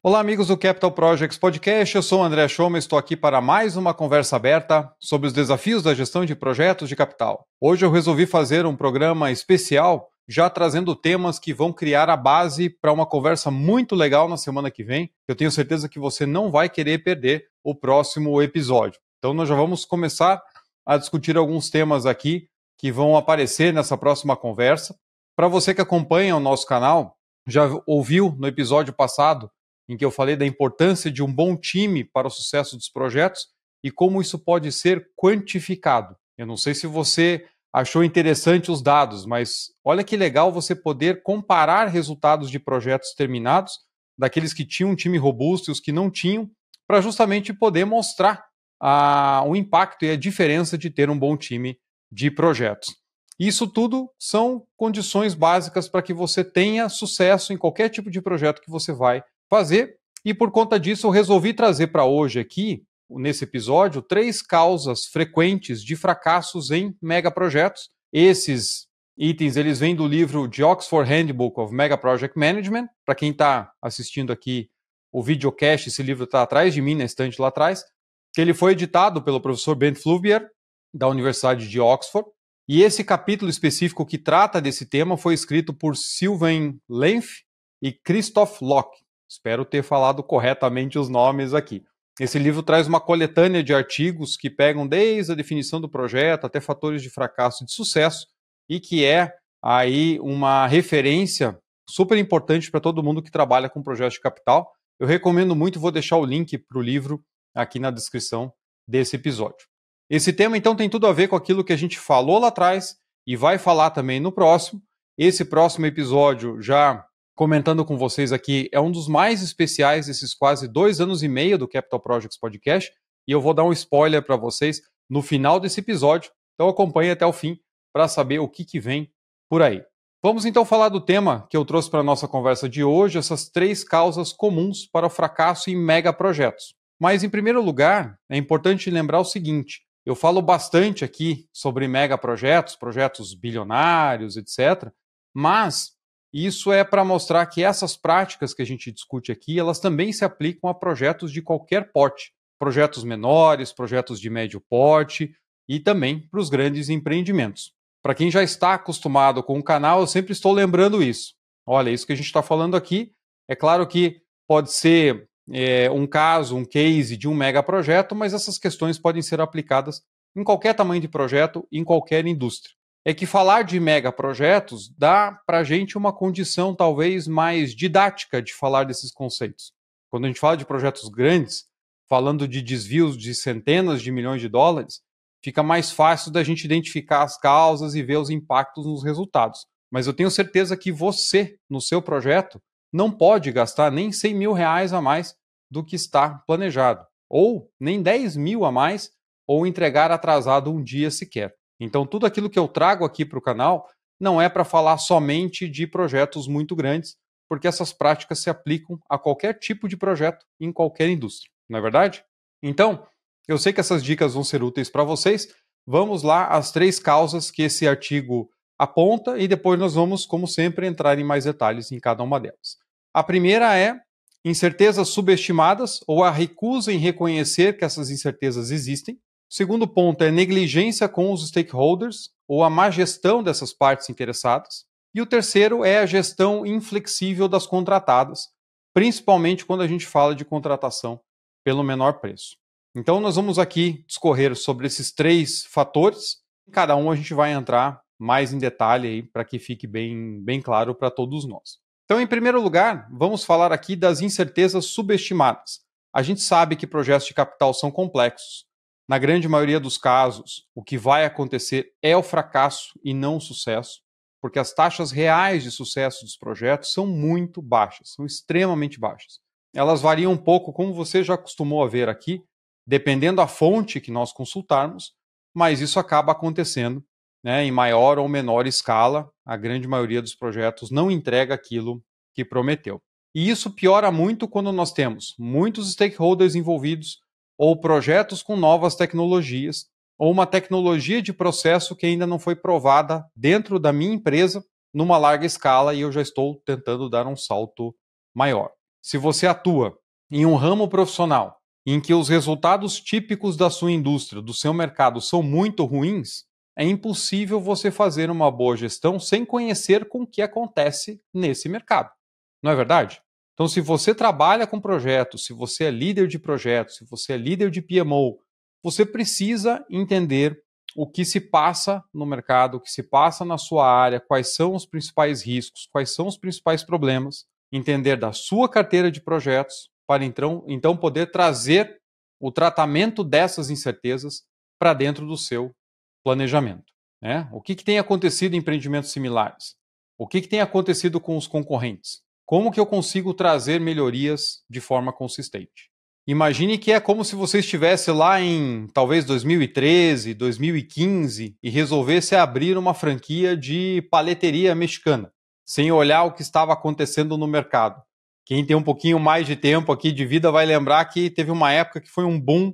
Olá, amigos do Capital Projects Podcast. Eu sou o André Schoma e estou aqui para mais uma conversa aberta sobre os desafios da gestão de projetos de capital. Hoje eu resolvi fazer um programa especial, já trazendo temas que vão criar a base para uma conversa muito legal na semana que vem. Eu tenho certeza que você não vai querer perder o próximo episódio. Então, nós já vamos começar a discutir alguns temas aqui que vão aparecer nessa próxima conversa. Para você que acompanha o nosso canal, já ouviu no episódio passado em que eu falei da importância de um bom time para o sucesso dos projetos e como isso pode ser quantificado. Eu não sei se você achou interessante os dados, mas olha que legal você poder comparar resultados de projetos terminados, daqueles que tinham um time robusto e os que não tinham, para justamente poder mostrar a, o impacto e a diferença de ter um bom time de projetos. Isso tudo são condições básicas para que você tenha sucesso em qualquer tipo de projeto que você vai fazer. E por conta disso, eu resolvi trazer para hoje aqui, nesse episódio, três causas frequentes de fracassos em megaprojetos. Esses itens eles vêm do livro de Oxford Handbook of Mega Project Management. Para quem está assistindo aqui o videocast, esse livro está atrás de mim, na estante lá atrás, que ele foi editado pelo professor Ben Fluvier, da Universidade de Oxford. E esse capítulo específico que trata desse tema foi escrito por Sylvain Lenf e Christoph Locke. Espero ter falado corretamente os nomes aqui. Esse livro traz uma coletânea de artigos que pegam desde a definição do projeto até fatores de fracasso e de sucesso e que é aí uma referência super importante para todo mundo que trabalha com projetos de capital. Eu recomendo muito, vou deixar o link para o livro aqui na descrição desse episódio. Esse tema então tem tudo a ver com aquilo que a gente falou lá atrás e vai falar também no próximo. Esse próximo episódio já comentando com vocês aqui, é um dos mais especiais desses quase dois anos e meio do Capital Projects Podcast. E eu vou dar um spoiler para vocês no final desse episódio. Então acompanhe até o fim para saber o que, que vem por aí. Vamos então falar do tema que eu trouxe para a nossa conversa de hoje, essas três causas comuns para o fracasso em megaprojetos. Mas, em primeiro lugar, é importante lembrar o seguinte: eu falo bastante aqui sobre megaprojetos, projetos bilionários, etc. Mas isso é para mostrar que essas práticas que a gente discute aqui, elas também se aplicam a projetos de qualquer porte, projetos menores, projetos de médio porte e também para os grandes empreendimentos. Para quem já está acostumado com o canal, eu sempre estou lembrando isso. Olha, isso que a gente está falando aqui, é claro que pode ser é, um caso, um case de um mega projeto, mas essas questões podem ser aplicadas em qualquer tamanho de projeto, em qualquer indústria é que falar de megaprojetos dá para a gente uma condição talvez mais didática de falar desses conceitos. Quando a gente fala de projetos grandes, falando de desvios de centenas de milhões de dólares, fica mais fácil da gente identificar as causas e ver os impactos nos resultados. Mas eu tenho certeza que você, no seu projeto, não pode gastar nem 100 mil reais a mais do que está planejado, ou nem 10 mil a mais, ou entregar atrasado um dia sequer. Então, tudo aquilo que eu trago aqui para o canal não é para falar somente de projetos muito grandes, porque essas práticas se aplicam a qualquer tipo de projeto em qualquer indústria, não é verdade? Então, eu sei que essas dicas vão ser úteis para vocês. Vamos lá às três causas que esse artigo aponta e depois nós vamos, como sempre, entrar em mais detalhes em cada uma delas. A primeira é incertezas subestimadas ou a recusa em reconhecer que essas incertezas existem. O segundo ponto é negligência com os stakeholders ou a má gestão dessas partes interessadas. E o terceiro é a gestão inflexível das contratadas, principalmente quando a gente fala de contratação pelo menor preço. Então, nós vamos aqui discorrer sobre esses três fatores. Cada um a gente vai entrar mais em detalhe para que fique bem, bem claro para todos nós. Então, em primeiro lugar, vamos falar aqui das incertezas subestimadas. A gente sabe que projetos de capital são complexos, na grande maioria dos casos, o que vai acontecer é o fracasso e não o sucesso, porque as taxas reais de sucesso dos projetos são muito baixas, são extremamente baixas. Elas variam um pouco, como você já acostumou a ver aqui, dependendo da fonte que nós consultarmos, mas isso acaba acontecendo né, em maior ou menor escala. A grande maioria dos projetos não entrega aquilo que prometeu. E isso piora muito quando nós temos muitos stakeholders envolvidos, ou projetos com novas tecnologias, ou uma tecnologia de processo que ainda não foi provada dentro da minha empresa numa larga escala e eu já estou tentando dar um salto maior. se você atua em um ramo profissional em que os resultados típicos da sua indústria, do seu mercado, são muito ruins, é impossível você fazer uma boa gestão sem conhecer com o que acontece nesse mercado. Não é verdade? Então, se você trabalha com projetos, se você é líder de projetos, se você é líder de PMO, você precisa entender o que se passa no mercado, o que se passa na sua área, quais são os principais riscos, quais são os principais problemas, entender da sua carteira de projetos, para então, então poder trazer o tratamento dessas incertezas para dentro do seu planejamento. Né? O que, que tem acontecido em empreendimentos similares? O que, que tem acontecido com os concorrentes? Como que eu consigo trazer melhorias de forma consistente? Imagine que é como se você estivesse lá em talvez 2013, 2015 e resolvesse abrir uma franquia de paleteria mexicana, sem olhar o que estava acontecendo no mercado. Quem tem um pouquinho mais de tempo aqui de vida vai lembrar que teve uma época que foi um boom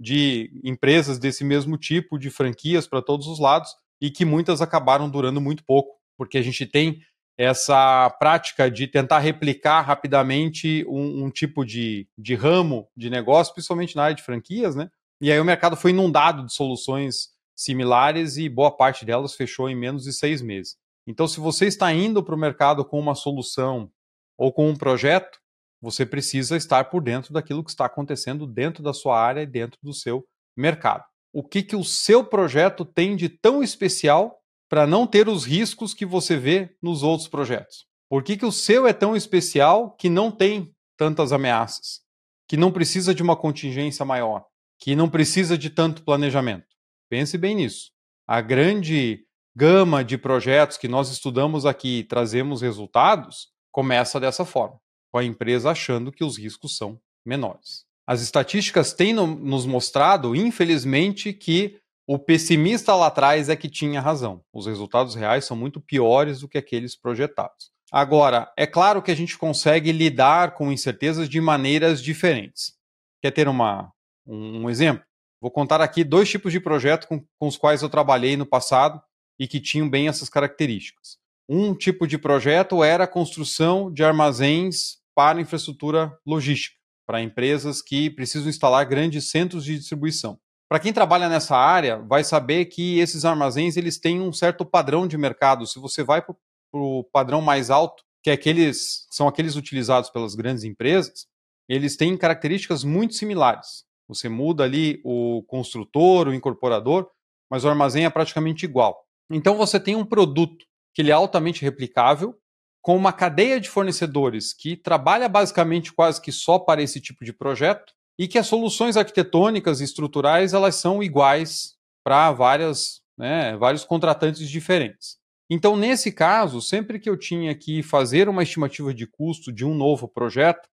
de empresas desse mesmo tipo, de franquias para todos os lados, e que muitas acabaram durando muito pouco, porque a gente tem essa prática de tentar replicar rapidamente um, um, tipo de, de ramo de negócio, principalmente na área de franquias, né? E aí o mercado foi inundado de soluções similares e boa parte delas fechou em menos de seis meses. Então, se você está indo para o mercado com uma solução ou com um projeto, você precisa estar por dentro daquilo que está acontecendo dentro da sua área e dentro do seu mercado. O que, que o seu projeto tem de tão especial para não ter os riscos que você vê nos outros projetos? Por que, que o seu é tão especial que não tem tantas ameaças? Que não precisa de uma contingência maior? Que não precisa de tanto planejamento? Pense bem nisso. A grande gama de projetos que nós estudamos aqui e trazemos resultados começa dessa forma, com a empresa achando que os riscos são menores. As estatísticas têm nos mostrado, infelizmente, que o pessimista lá atrás é que tinha razão. Os resultados reais são muito piores do que aqueles projetados. Agora, é claro que a gente consegue lidar com incertezas de maneiras diferentes. Quer ter uma, um, exemplo? Vou contar aqui dois tipos de projeto com, com os quais eu trabalhei no passado e que tinham bem essas características. Um tipo de projeto era a construção de armazéns para infraestrutura logística, para empresas que precisam instalar grandes centros de distribuição. Para quem trabalha nessa área, vai saber que esses armazéns eles têm um certo padrão de mercado. Se você vai para o padrão mais alto, que é aqueles, são aqueles utilizados pelas grandes empresas, eles têm características muito similares. Você muda ali o construtor, o incorporador, mas o armazém é praticamente igual. Então você tem um produto que ele é altamente replicável, com uma cadeia de fornecedores que trabalha basicamente quase que só para esse tipo de projeto, e que as soluções arquitetônicas e estruturais elas são iguais para várias, né, vários contratantes diferentes. Então, nesse caso, sempre que eu tinha que fazer uma estimativa de custo de um novo projeto,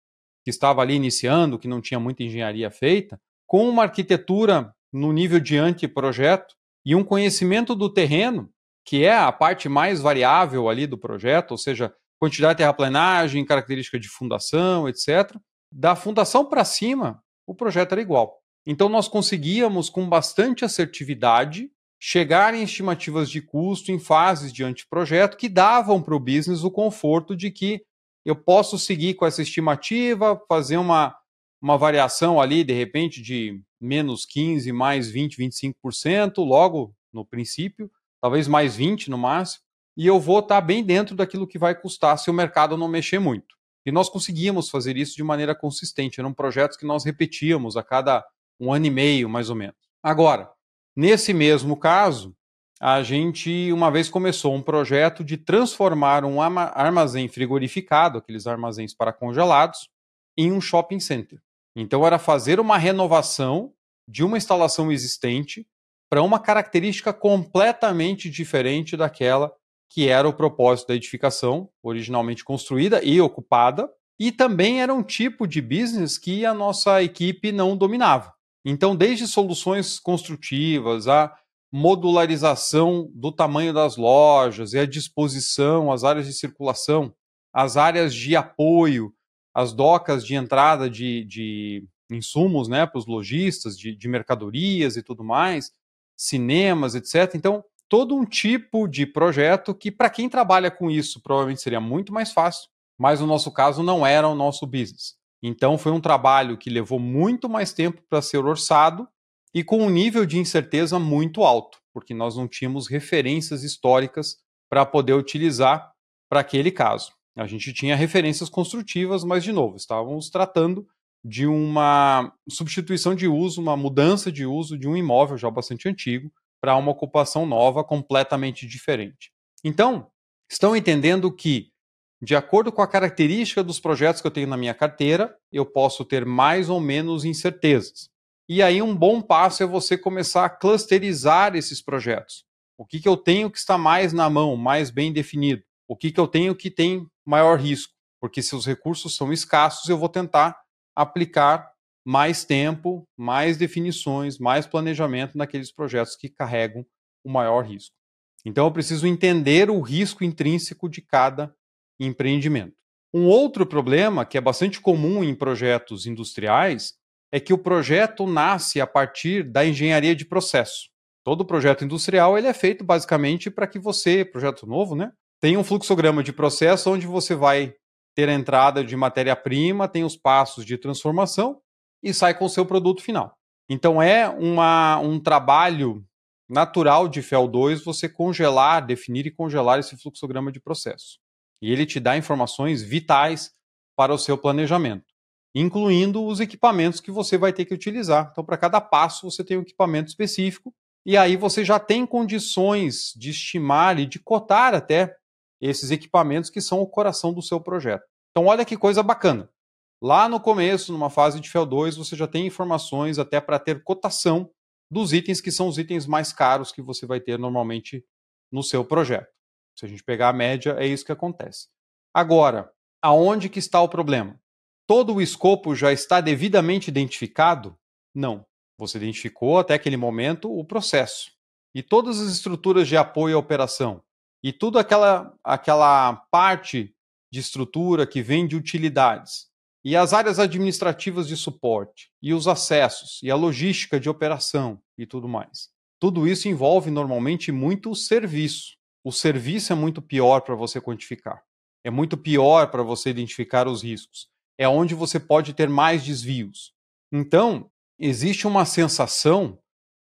que estava ali iniciando, que não tinha muita engenharia feita, com uma arquitetura no nível de anteprojeto e um conhecimento do terreno, que é a parte mais variável ali do projeto, ou seja, quantidade de terraplenagem, característica de fundação, etc. Da fundação para cima, o projeto era igual. Então nós conseguíamos, com bastante assertividade, chegar em estimativas de custo em fases de anteprojeto que davam para o business o conforto de que eu posso seguir com essa estimativa, fazer uma, uma variação ali, de repente, de menos 15, mais 20, 25%, logo no princípio, talvez mais 20 no máximo, e eu vou estar bem dentro daquilo que vai custar se o mercado não mexer muito. E nós conseguíamos fazer isso de maneira consistente. Eram projetos que nós repetíamos a cada um ano e meio, mais ou menos. Agora, nesse mesmo caso, a gente uma vez começou um projeto de transformar um armazém frigorificado, aqueles armazéns para congelados, em um shopping center. Então era fazer uma renovação de uma instalação existente para uma característica completamente diferente daquela que era o propósito da edificação, originalmente construída e ocupada, e também era um tipo de business que a nossa equipe não dominava. Então, desde soluções construtivas, a modularização do tamanho das lojas e a disposição, as áreas de circulação, as áreas de apoio, as docas de entrada de, de insumos né, para os lojistas, de, de mercadorias e tudo mais, cinemas, etc. Então, todo um tipo de projeto que, para quem trabalha com isso, provavelmente seria muito mais fácil, mas no nosso caso não era o nosso business. Então foi um trabalho que levou muito mais tempo para ser orçado e com um nível de incerteza muito alto, porque nós não tínhamos referências históricas para poder utilizar para aquele caso. A gente tinha referências construtivas, mas de novo, estávamos tratando de uma substituição de uso, uma mudança de uso de um imóvel já bastante antigo para uma ocupação nova completamente diferente. Então, estão entendendo que, de acordo com a característica dos projetos que eu tenho na minha carteira, eu posso ter mais ou menos incertezas. E aí, um bom passo é você começar a clusterizar esses projetos. O que, que eu tenho que está mais na mão, mais bem definido? O que, que eu tenho que tem maior risco? Porque se os recursos são escassos, eu vou tentar aplicar mais tempo, mais definições, mais planejamento naqueles projetos que carregam o maior risco. Então eu preciso entender o risco intrínseco de cada empreendimento. Um outro problema que é bastante comum em projetos industriais é que o projeto nasce a partir da engenharia de processo. Todo projeto industrial ele é feito basicamente para que você, projeto novo, né, tenha um fluxograma de processo onde você vai ter a entrada de matéria-prima, tem os passos de transformação e sai com o seu produto final. Então é uma, um trabalho natural de FEL2 você congelar, definir e congelar esse fluxograma de processo. E ele te dá informações vitais para o seu planejamento, incluindo os equipamentos que você vai ter que utilizar. Então, para cada passo, você tem um equipamento específico, e aí você já tem condições de estimar e de cotar até esses equipamentos que são o coração do seu projeto. Então, olha que coisa bacana. Lá no começo, numa fase de FEL2, você já tem informações até para ter cotação dos itens que são os itens mais caros que você vai ter normalmente no seu projeto. Se a gente pegar a média, é isso que acontece. Agora, aonde que está o problema? Todo o escopo já está devidamente identificado? Não. Você identificou até aquele momento o processo. E todas as estruturas de apoio à operação, e tudo aquela, aquela parte de estrutura que vem de utilidades, e as áreas administrativas de suporte, e os acessos, e a logística de operação e tudo mais. Tudo isso envolve normalmente muito serviço. O serviço é muito pior para você quantificar. É muito pior para você identificar os riscos. É onde você pode ter mais desvios. Então, existe uma sensação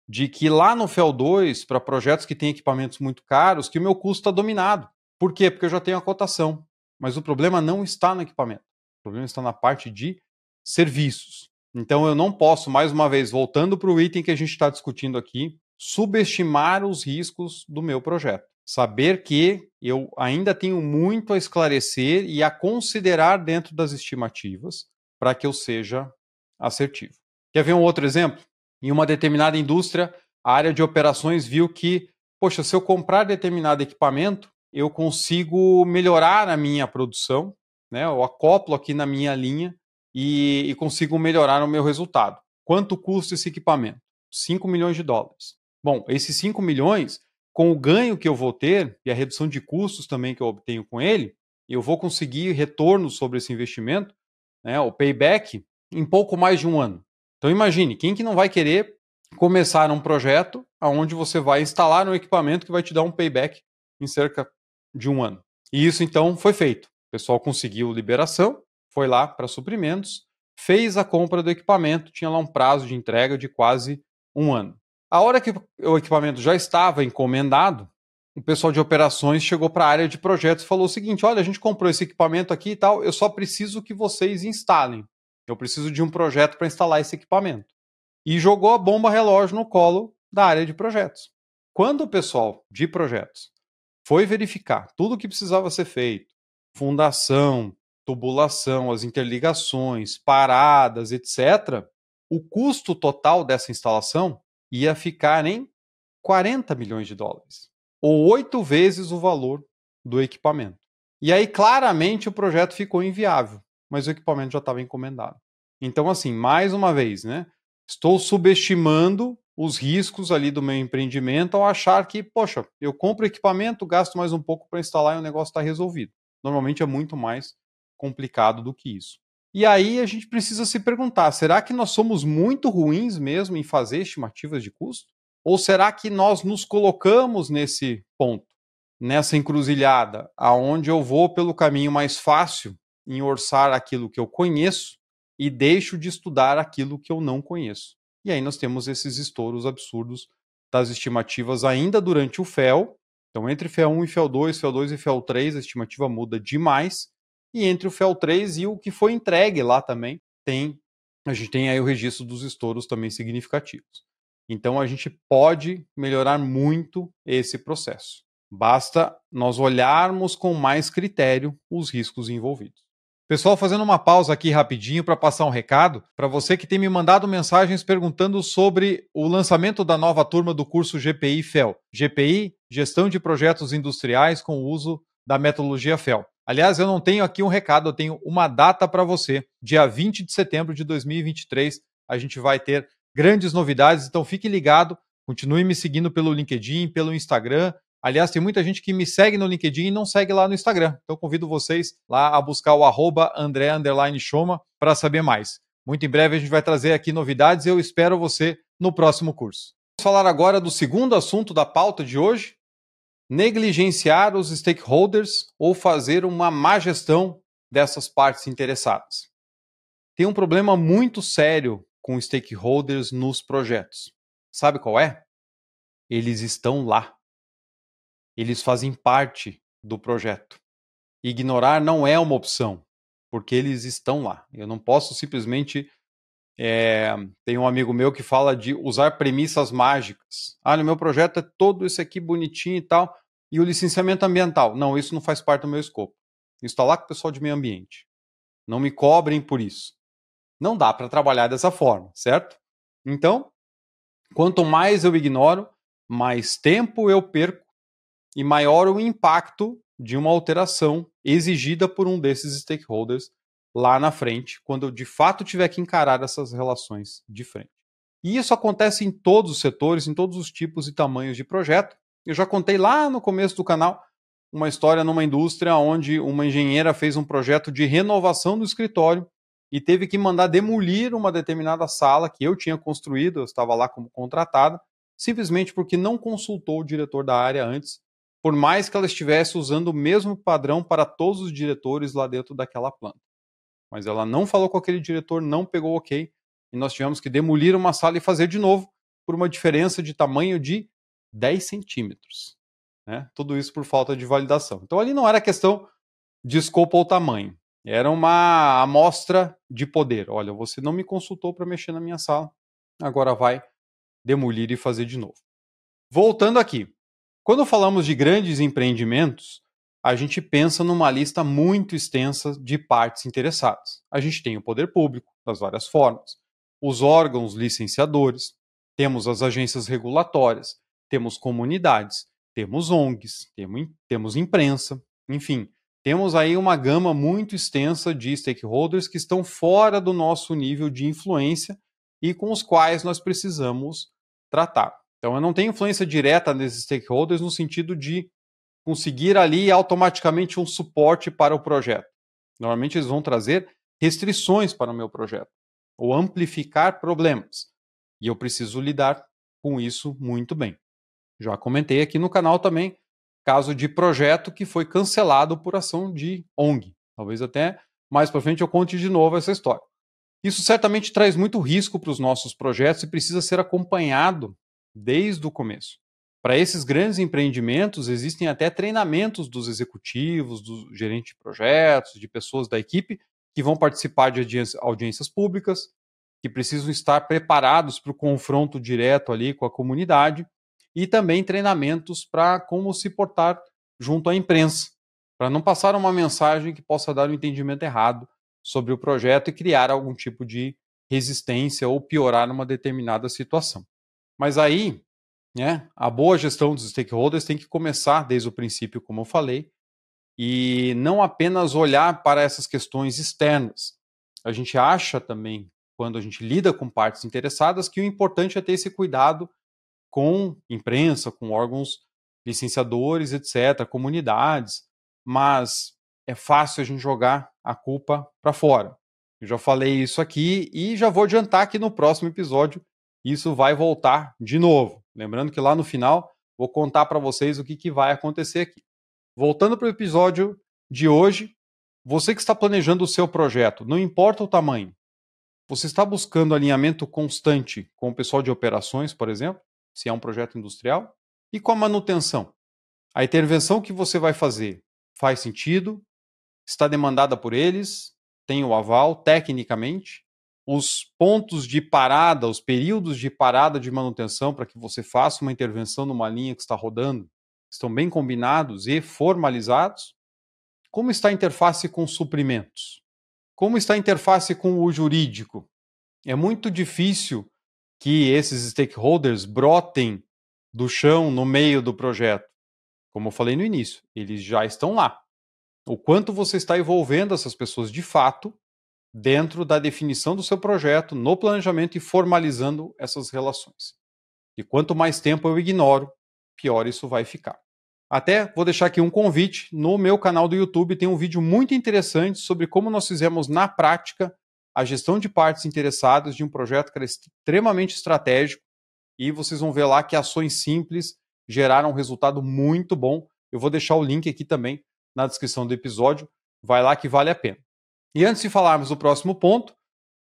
de que lá no FEL 2, para projetos que têm equipamentos muito caros, que o meu custo está dominado. Por quê? Porque eu já tenho a cotação. Mas o problema não está no equipamento. Problema está na parte de serviços. Então eu não posso, mais uma vez, voltando para o item que a gente está discutindo aqui, subestimar os riscos do meu projeto. Saber que eu ainda tenho muito a esclarecer e a considerar dentro das estimativas para que eu seja assertivo. Quer ver um outro exemplo? em uma determinada indústria, a área de operações viu que, poxa, se eu comprar determinado equipamento, eu consigo melhorar a minha produção, né? Eu acoplo aqui na minha linha e, e consigo melhorar o meu resultado. Quanto custa esse equipamento? 5 milhões de dólares. Bom, esses 5 milhões, com o ganho que eu vou ter e a redução de custos também que eu obtenho com ele, eu vou conseguir retorno sobre esse investimento, né, o payback, em pouco mais de um ano. Então imagine, quem que não vai querer começar um projeto onde você vai instalar um equipamento que vai te dar um payback em cerca de um ano. E isso então foi feito. O pessoal conseguiu liberação, foi lá para suprimentos, fez a compra do equipamento, tinha lá um prazo de entrega de quase um ano. A hora que o equipamento já estava encomendado, o pessoal de operações chegou para a área de projetos e falou o seguinte: olha, a gente comprou esse equipamento aqui e tal, eu só preciso que vocês instalem. Eu preciso de um projeto para instalar esse equipamento. E jogou a bomba relógio no colo da área de projetos. Quando o pessoal de projetos foi verificar tudo o que precisava ser feito, fundação, tubulação, as interligações, paradas, etc., o custo total dessa instalação ia ficar em 40 milhões de dólares, ou oito vezes o valor do equipamento. E aí, claramente, o projeto ficou inviável mas o equipamento já estava encomendado. Então, assim, mais uma vez, né? Estou subestimando os riscos ali do meu empreendimento ao achar que, poxa, eu compro equipamento, gasto mais um pouco para instalar e o negócio está resolvido. Normalmente é muito mais complicado do que isso. E aí a gente precisa se perguntar: será que nós somos muito ruins mesmo em fazer estimativas de custo? Ou será que nós nos colocamos nesse ponto, nessa encruzilhada, aonde eu vou pelo caminho mais fácil em orçar aquilo que eu conheço e deixo de estudar aquilo que eu não conheço. E aí nós temos esses estouros absurdos das estimativas ainda durante o FEL. Então, entre FEL1 e FEL2, FEL2 e FEL3, a estimativa muda demais. E entre o FEL3 e o que foi entregue lá também, tem a gente tem aí o registro dos estouros também significativos. Então, a gente pode melhorar muito esse processo. Basta nós olharmos com mais critério os riscos envolvidos. Pessoal, fazendo uma pausa aqui rapidinho para passar um recado para você que tem me mandado mensagens perguntando sobre o lançamento da nova turma do curso GPI FEL. GPI, Gestão de Projetos Industriais com o uso da metodologia FEL. Aliás, eu não tenho aqui um recado, eu tenho uma data para você. Dia 20 de setembro de 2023, a gente vai ter grandes novidades, então fique ligado, continue me seguindo pelo LinkedIn, pelo Instagram Aliás, tem muita gente que me segue no LinkedIn e não segue lá no Instagram. Então convido vocês lá a buscar o arroba André Choma para saber mais. Muito em breve a gente vai trazer aqui novidades e eu espero você no próximo curso. Vamos falar agora do segundo assunto da pauta de hoje: negligenciar os stakeholders ou fazer uma má gestão dessas partes interessadas. Tem um problema muito sério com stakeholders nos projetos. Sabe qual é? Eles estão lá eles fazem parte do projeto. Ignorar não é uma opção, porque eles estão lá. Eu não posso simplesmente. É, tem um amigo meu que fala de usar premissas mágicas. Ah, no meu projeto é todo esse aqui bonitinho e tal, e o licenciamento ambiental. Não, isso não faz parte do meu escopo. Isso está lá com o pessoal de meio ambiente. Não me cobrem por isso. Não dá para trabalhar dessa forma, certo? Então, quanto mais eu ignoro, mais tempo eu perco e maior o impacto de uma alteração exigida por um desses stakeholders lá na frente, quando eu de fato tiver que encarar essas relações de frente. E isso acontece em todos os setores, em todos os tipos e tamanhos de projeto. Eu já contei lá no começo do canal uma história numa indústria onde uma engenheira fez um projeto de renovação do escritório e teve que mandar demolir uma determinada sala que eu tinha construído, eu estava lá como contratada, simplesmente porque não consultou o diretor da área antes por mais que ela estivesse usando o mesmo padrão para todos os diretores lá dentro daquela planta. Mas ela não falou com aquele diretor, não pegou ok, e nós tivemos que demolir uma sala e fazer de novo por uma diferença de tamanho de 10 centímetros. Né? Tudo isso por falta de validação. Então ali não era questão de escopo ou tamanho, era uma amostra de poder. Olha, você não me consultou para mexer na minha sala, agora vai demolir e fazer de novo. Voltando aqui, quando falamos de grandes empreendimentos, a gente pensa numa lista muito extensa de partes interessadas. A gente tem o poder público, das várias formas, os órgãos licenciadores, temos as agências regulatórias, temos comunidades, temos ONGs, temos imprensa, enfim, temos aí uma gama muito extensa de stakeholders que estão fora do nosso nível de influência e com os quais nós precisamos tratar. Então, eu não tenho influência direta nesses stakeholders no sentido de conseguir ali automaticamente um suporte para o projeto. Normalmente, eles vão trazer restrições para o meu projeto ou amplificar problemas. E eu preciso lidar com isso muito bem. Já comentei aqui no canal também caso de projeto que foi cancelado por ação de ONG. Talvez até mais para frente eu conte de novo essa história. Isso certamente traz muito risco para os nossos projetos e precisa ser acompanhado desde o começo. Para esses grandes empreendimentos, existem até treinamentos dos executivos, do gerente de projetos, de pessoas da equipe que vão participar de audiências públicas, que precisam estar preparados para o confronto direto ali com a comunidade, e também treinamentos para como se portar junto à imprensa, para não passar uma mensagem que possa dar um entendimento errado sobre o projeto e criar algum tipo de resistência ou piorar uma determinada situação. Mas aí, né, a boa gestão dos stakeholders tem que começar desde o princípio, como eu falei, e não apenas olhar para essas questões externas. A gente acha também, quando a gente lida com partes interessadas, que o importante é ter esse cuidado com imprensa, com órgãos licenciadores, etc., comunidades, mas é fácil a gente jogar a culpa para fora. Eu já falei isso aqui e já vou adiantar que no próximo episódio isso vai voltar de novo. Lembrando que lá no final vou contar para vocês o que, que vai acontecer aqui. Voltando para o episódio de hoje, Você que está planejando o seu projeto, não importa o tamanho, você está buscando alinhamento constante com o pessoal de operações, por exemplo, se é um projeto industrial, e com a manutenção. A intervenção que você vai fazer faz sentido, está demandada por eles, tem o aval tecnicamente, os pontos de parada, os períodos de parada de manutenção para que você faça uma intervenção numa linha que está rodando, estão bem combinados e formalizados. Como está a interface com suprimentos? Como está a interface com o jurídico? É muito difícil que esses stakeholders brotem do chão no meio do projeto. Como eu falei no início, eles já estão lá. O quanto você está envolvendo essas pessoas de fato dentro da definição do seu projeto, no planejamento e formalizando essas relações. E quanto mais tempo eu ignoro, pior isso vai ficar. Até vou deixar aqui um convite. No meu canal do YouTube tem um vídeo muito interessante sobre como nós fizemos na prática a gestão de partes interessadas de um projeto que era extremamente estratégico. E vocês vão ver lá que ações simples geraram um resultado muito bom. Eu vou deixar o link aqui também na descrição do episódio. Vai lá que vale a pena. E antes de falarmos do próximo ponto,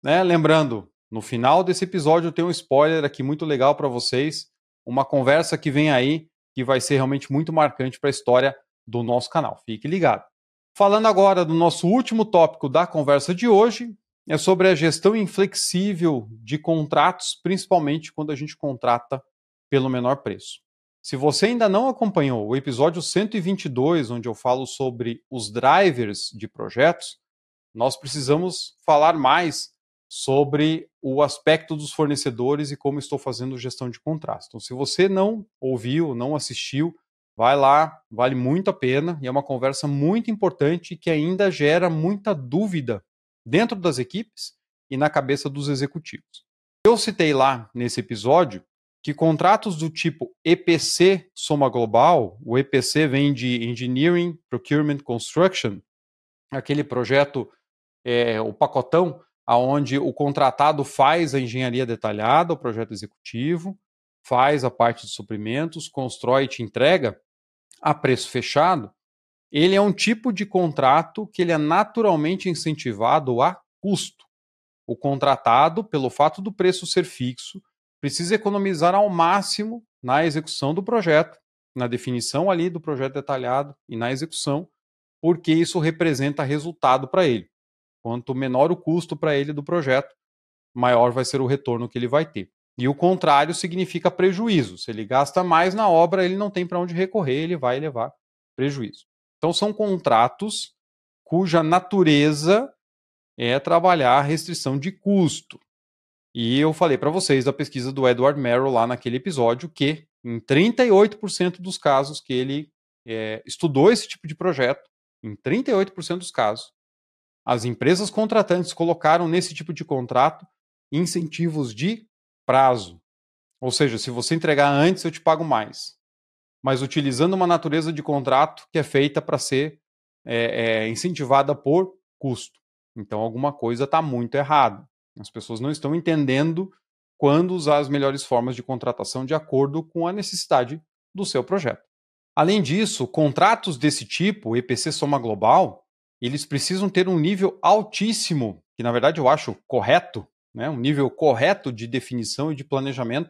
né, lembrando, no final desse episódio tem um spoiler aqui muito legal para vocês, uma conversa que vem aí que vai ser realmente muito marcante para a história do nosso canal. Fique ligado. Falando agora do nosso último tópico da conversa de hoje, é sobre a gestão inflexível de contratos, principalmente quando a gente contrata pelo menor preço. Se você ainda não acompanhou o episódio 122, onde eu falo sobre os drivers de projetos, nós precisamos falar mais sobre o aspecto dos fornecedores e como estou fazendo gestão de contratos. Então, se você não ouviu, não assistiu, vai lá, vale muito a pena e é uma conversa muito importante que ainda gera muita dúvida dentro das equipes e na cabeça dos executivos. Eu citei lá nesse episódio que contratos do tipo EPC soma global, o EPC vem de Engineering Procurement Construction, aquele projeto, é, o pacotão, aonde o contratado faz a engenharia detalhada, o projeto executivo, faz a parte de suprimentos, constrói e te entrega a preço fechado, ele é um tipo de contrato que ele é naturalmente incentivado a custo. O contratado, pelo fato do preço ser fixo, precisa economizar ao máximo na execução do projeto, na definição ali do projeto detalhado e na execução, porque isso representa resultado para ele. Quanto menor o custo para ele do projeto, maior vai ser o retorno que ele vai ter. E o contrário significa prejuízo. Se ele gasta mais na obra, ele não tem para onde recorrer, ele vai levar prejuízo. Então, são contratos cuja natureza é trabalhar a restrição de custo. E eu falei para vocês da pesquisa do Edward Merrill lá naquele episódio que, em 38% dos casos que ele é, estudou esse tipo de projeto, em 38% dos casos, as empresas contratantes colocaram nesse tipo de contrato incentivos de prazo. Ou seja, se você entregar antes, eu te pago mais mas utilizando uma natureza de contrato que é feita para ser é, é, incentivada por custo. Então, alguma coisa está muito errada. As pessoas não estão entendendo quando usar as melhores formas de contratação de acordo com a necessidade do seu projeto. Além disso, contratos desse tipo, EPC Soma Global, eles precisam ter um nível altíssimo, que na verdade eu acho correto, né? um nível correto de definição e de planejamento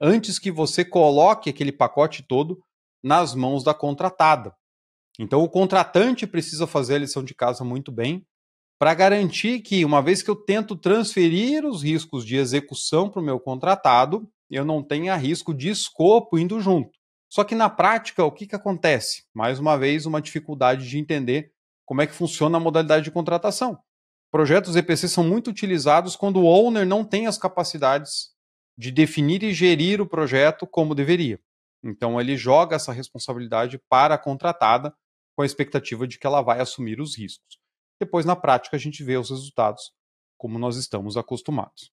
antes que você coloque aquele pacote todo nas mãos da contratada. Então, o contratante precisa fazer a lição de casa muito bem para garantir que, uma vez que eu tento transferir os riscos de execução para o meu contratado, eu não tenha risco de escopo indo junto. Só que na prática, o que, que acontece? Mais uma vez, uma dificuldade de entender como é que funciona a modalidade de contratação. Projetos EPC são muito utilizados quando o owner não tem as capacidades de definir e gerir o projeto como deveria. Então ele joga essa responsabilidade para a contratada com a expectativa de que ela vai assumir os riscos. Depois, na prática, a gente vê os resultados como nós estamos acostumados.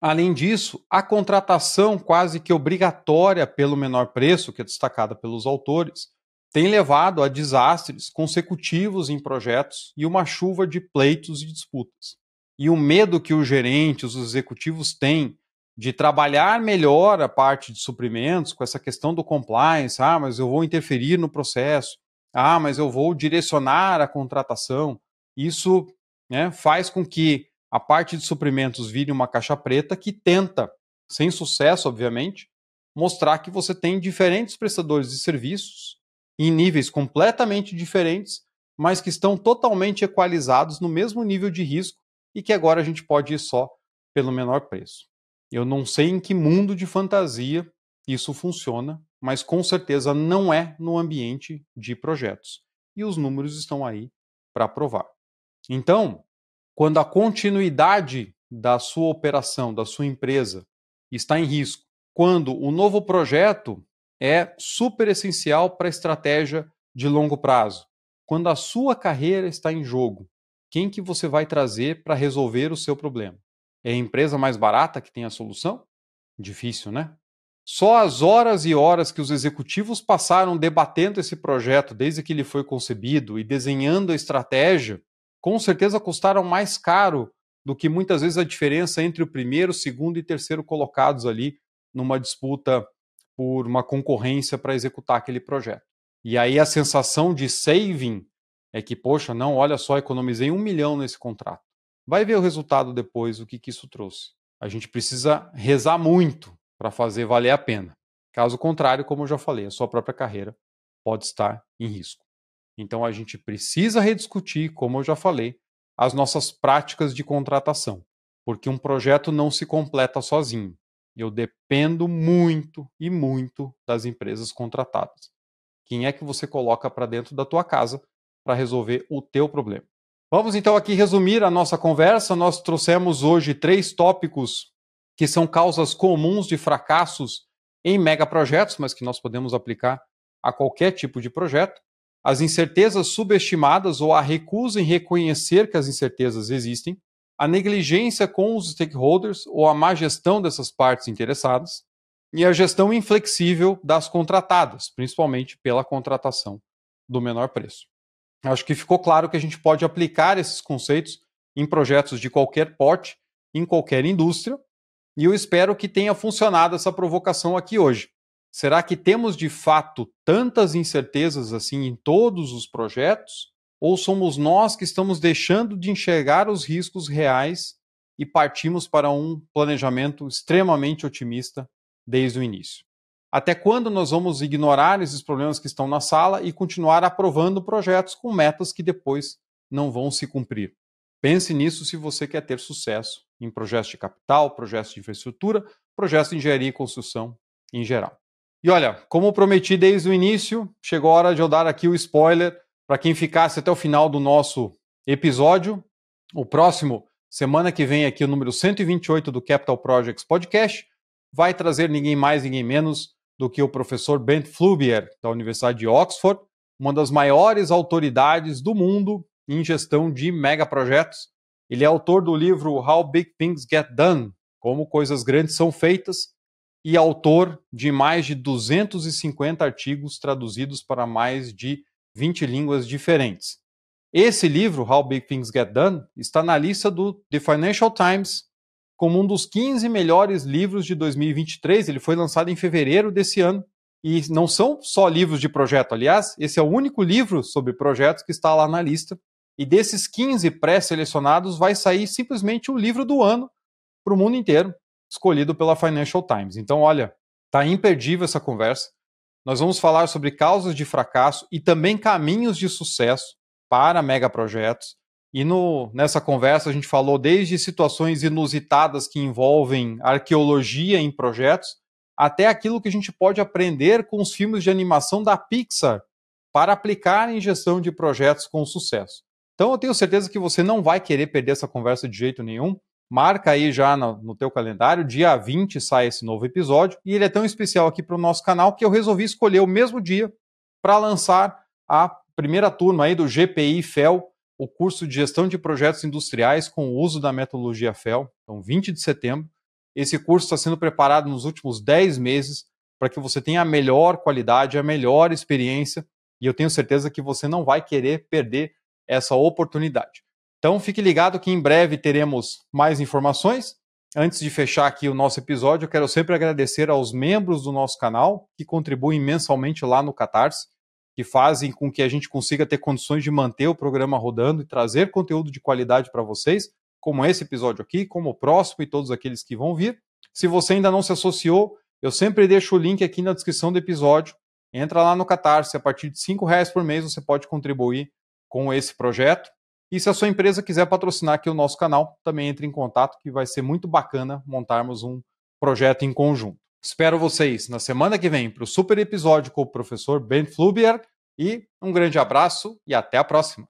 Além disso, a contratação quase que obrigatória pelo menor preço, que é destacada pelos autores, tem levado a desastres consecutivos em projetos e uma chuva de pleitos e disputas. E o medo que os gerentes, os executivos têm de trabalhar melhor a parte de suprimentos com essa questão do compliance, ah, mas eu vou interferir no processo, ah, mas eu vou direcionar a contratação. Isso né, faz com que a parte de suprimentos vire uma caixa preta que tenta, sem sucesso, obviamente, mostrar que você tem diferentes prestadores de serviços em níveis completamente diferentes, mas que estão totalmente equalizados no mesmo nível de risco e que agora a gente pode ir só pelo menor preço. Eu não sei em que mundo de fantasia isso funciona, mas com certeza não é no ambiente de projetos. E os números estão aí para provar. Então, quando a continuidade da sua operação, da sua empresa, está em risco, quando o novo projeto é super essencial para a estratégia de longo prazo, quando a sua carreira está em jogo, quem que você vai trazer para resolver o seu problema? É a empresa mais barata que tem a solução? Difícil, né? Só as horas e horas que os executivos passaram debatendo esse projeto desde que ele foi concebido e desenhando a estratégia, com certeza custaram mais caro do que muitas vezes a diferença entre o primeiro, segundo e terceiro colocados ali numa disputa por uma concorrência para executar aquele projeto. E aí a sensação de saving é que, poxa, não, olha só, economizei um milhão nesse contrato. Vai ver o resultado depois, o que, que isso trouxe. A gente precisa rezar muito para fazer valer a pena. Caso contrário, como eu já falei, a sua própria carreira pode estar em risco. Então a gente precisa rediscutir, como eu já falei, as nossas práticas de contratação, porque um projeto não se completa sozinho. Eu dependo muito e muito das empresas contratadas. Quem é que você coloca para dentro da tua casa para resolver o teu problema? Vamos então aqui resumir a nossa conversa. Nós trouxemos hoje três tópicos que são causas comuns de fracassos em megaprojetos, mas que nós podemos aplicar a qualquer tipo de projeto. As incertezas subestimadas ou a recusa em reconhecer que as incertezas existem, a negligência com os stakeholders ou a má gestão dessas partes interessadas, e a gestão inflexível das contratadas, principalmente pela contratação do menor preço. Acho que ficou claro que a gente pode aplicar esses conceitos em projetos de qualquer porte, em qualquer indústria, e eu espero que tenha funcionado essa provocação aqui hoje. Será que temos de fato tantas incertezas assim em todos os projetos? Ou somos nós que estamos deixando de enxergar os riscos reais e partimos para um planejamento extremamente otimista desde o início? Até quando nós vamos ignorar esses problemas que estão na sala e continuar aprovando projetos com metas que depois não vão se cumprir? Pense nisso se você quer ter sucesso em projetos de capital, projetos de infraestrutura, projetos de engenharia e construção em geral. E olha, como prometi desde o início, chegou a hora de eu dar aqui o spoiler para quem ficasse até o final do nosso episódio. O próximo, semana que vem, aqui o número 128 do Capital Projects Podcast, vai trazer ninguém mais, ninguém menos do que o professor Bent Flubier, da Universidade de Oxford, uma das maiores autoridades do mundo em gestão de megaprojetos. Ele é autor do livro How Big Things Get Done, Como Coisas Grandes São Feitas, e autor de mais de 250 artigos traduzidos para mais de 20 línguas diferentes. Esse livro, How Big Things Get Done, está na lista do The Financial Times como um dos 15 melhores livros de 2023. Ele foi lançado em fevereiro desse ano. E não são só livros de projeto, aliás, esse é o único livro sobre projetos que está lá na lista. E desses 15 pré-selecionados, vai sair simplesmente o livro do ano para o mundo inteiro, escolhido pela Financial Times. Então, olha, tá imperdível essa conversa. Nós vamos falar sobre causas de fracasso e também caminhos de sucesso para megaprojetos. E no, nessa conversa a gente falou desde situações inusitadas que envolvem arqueologia em projetos, até aquilo que a gente pode aprender com os filmes de animação da Pixar para aplicar em gestão de projetos com sucesso. Então eu tenho certeza que você não vai querer perder essa conversa de jeito nenhum. Marca aí já no, no teu calendário, dia 20 sai esse novo episódio, e ele é tão especial aqui para o nosso canal que eu resolvi escolher o mesmo dia para lançar a primeira turma aí do GPI FEL, o curso de gestão de projetos industriais com o uso da metodologia FEL, então 20 de setembro. Esse curso está sendo preparado nos últimos 10 meses para que você tenha a melhor qualidade, a melhor experiência, e eu tenho certeza que você não vai querer perder essa oportunidade. Então fique ligado que em breve teremos mais informações. Antes de fechar aqui o nosso episódio, eu quero sempre agradecer aos membros do nosso canal que contribuem mensalmente lá no Catarse. Que fazem com que a gente consiga ter condições de manter o programa rodando e trazer conteúdo de qualidade para vocês, como esse episódio aqui, como o próximo e todos aqueles que vão vir. Se você ainda não se associou, eu sempre deixo o link aqui na descrição do episódio. Entra lá no Catarse, a partir de R$ reais por mês você pode contribuir com esse projeto. E se a sua empresa quiser patrocinar aqui o nosso canal, também entre em contato, que vai ser muito bacana montarmos um projeto em conjunto. Espero vocês na semana que vem para o super episódio com o professor Ben Flubier e um grande abraço e até a próxima.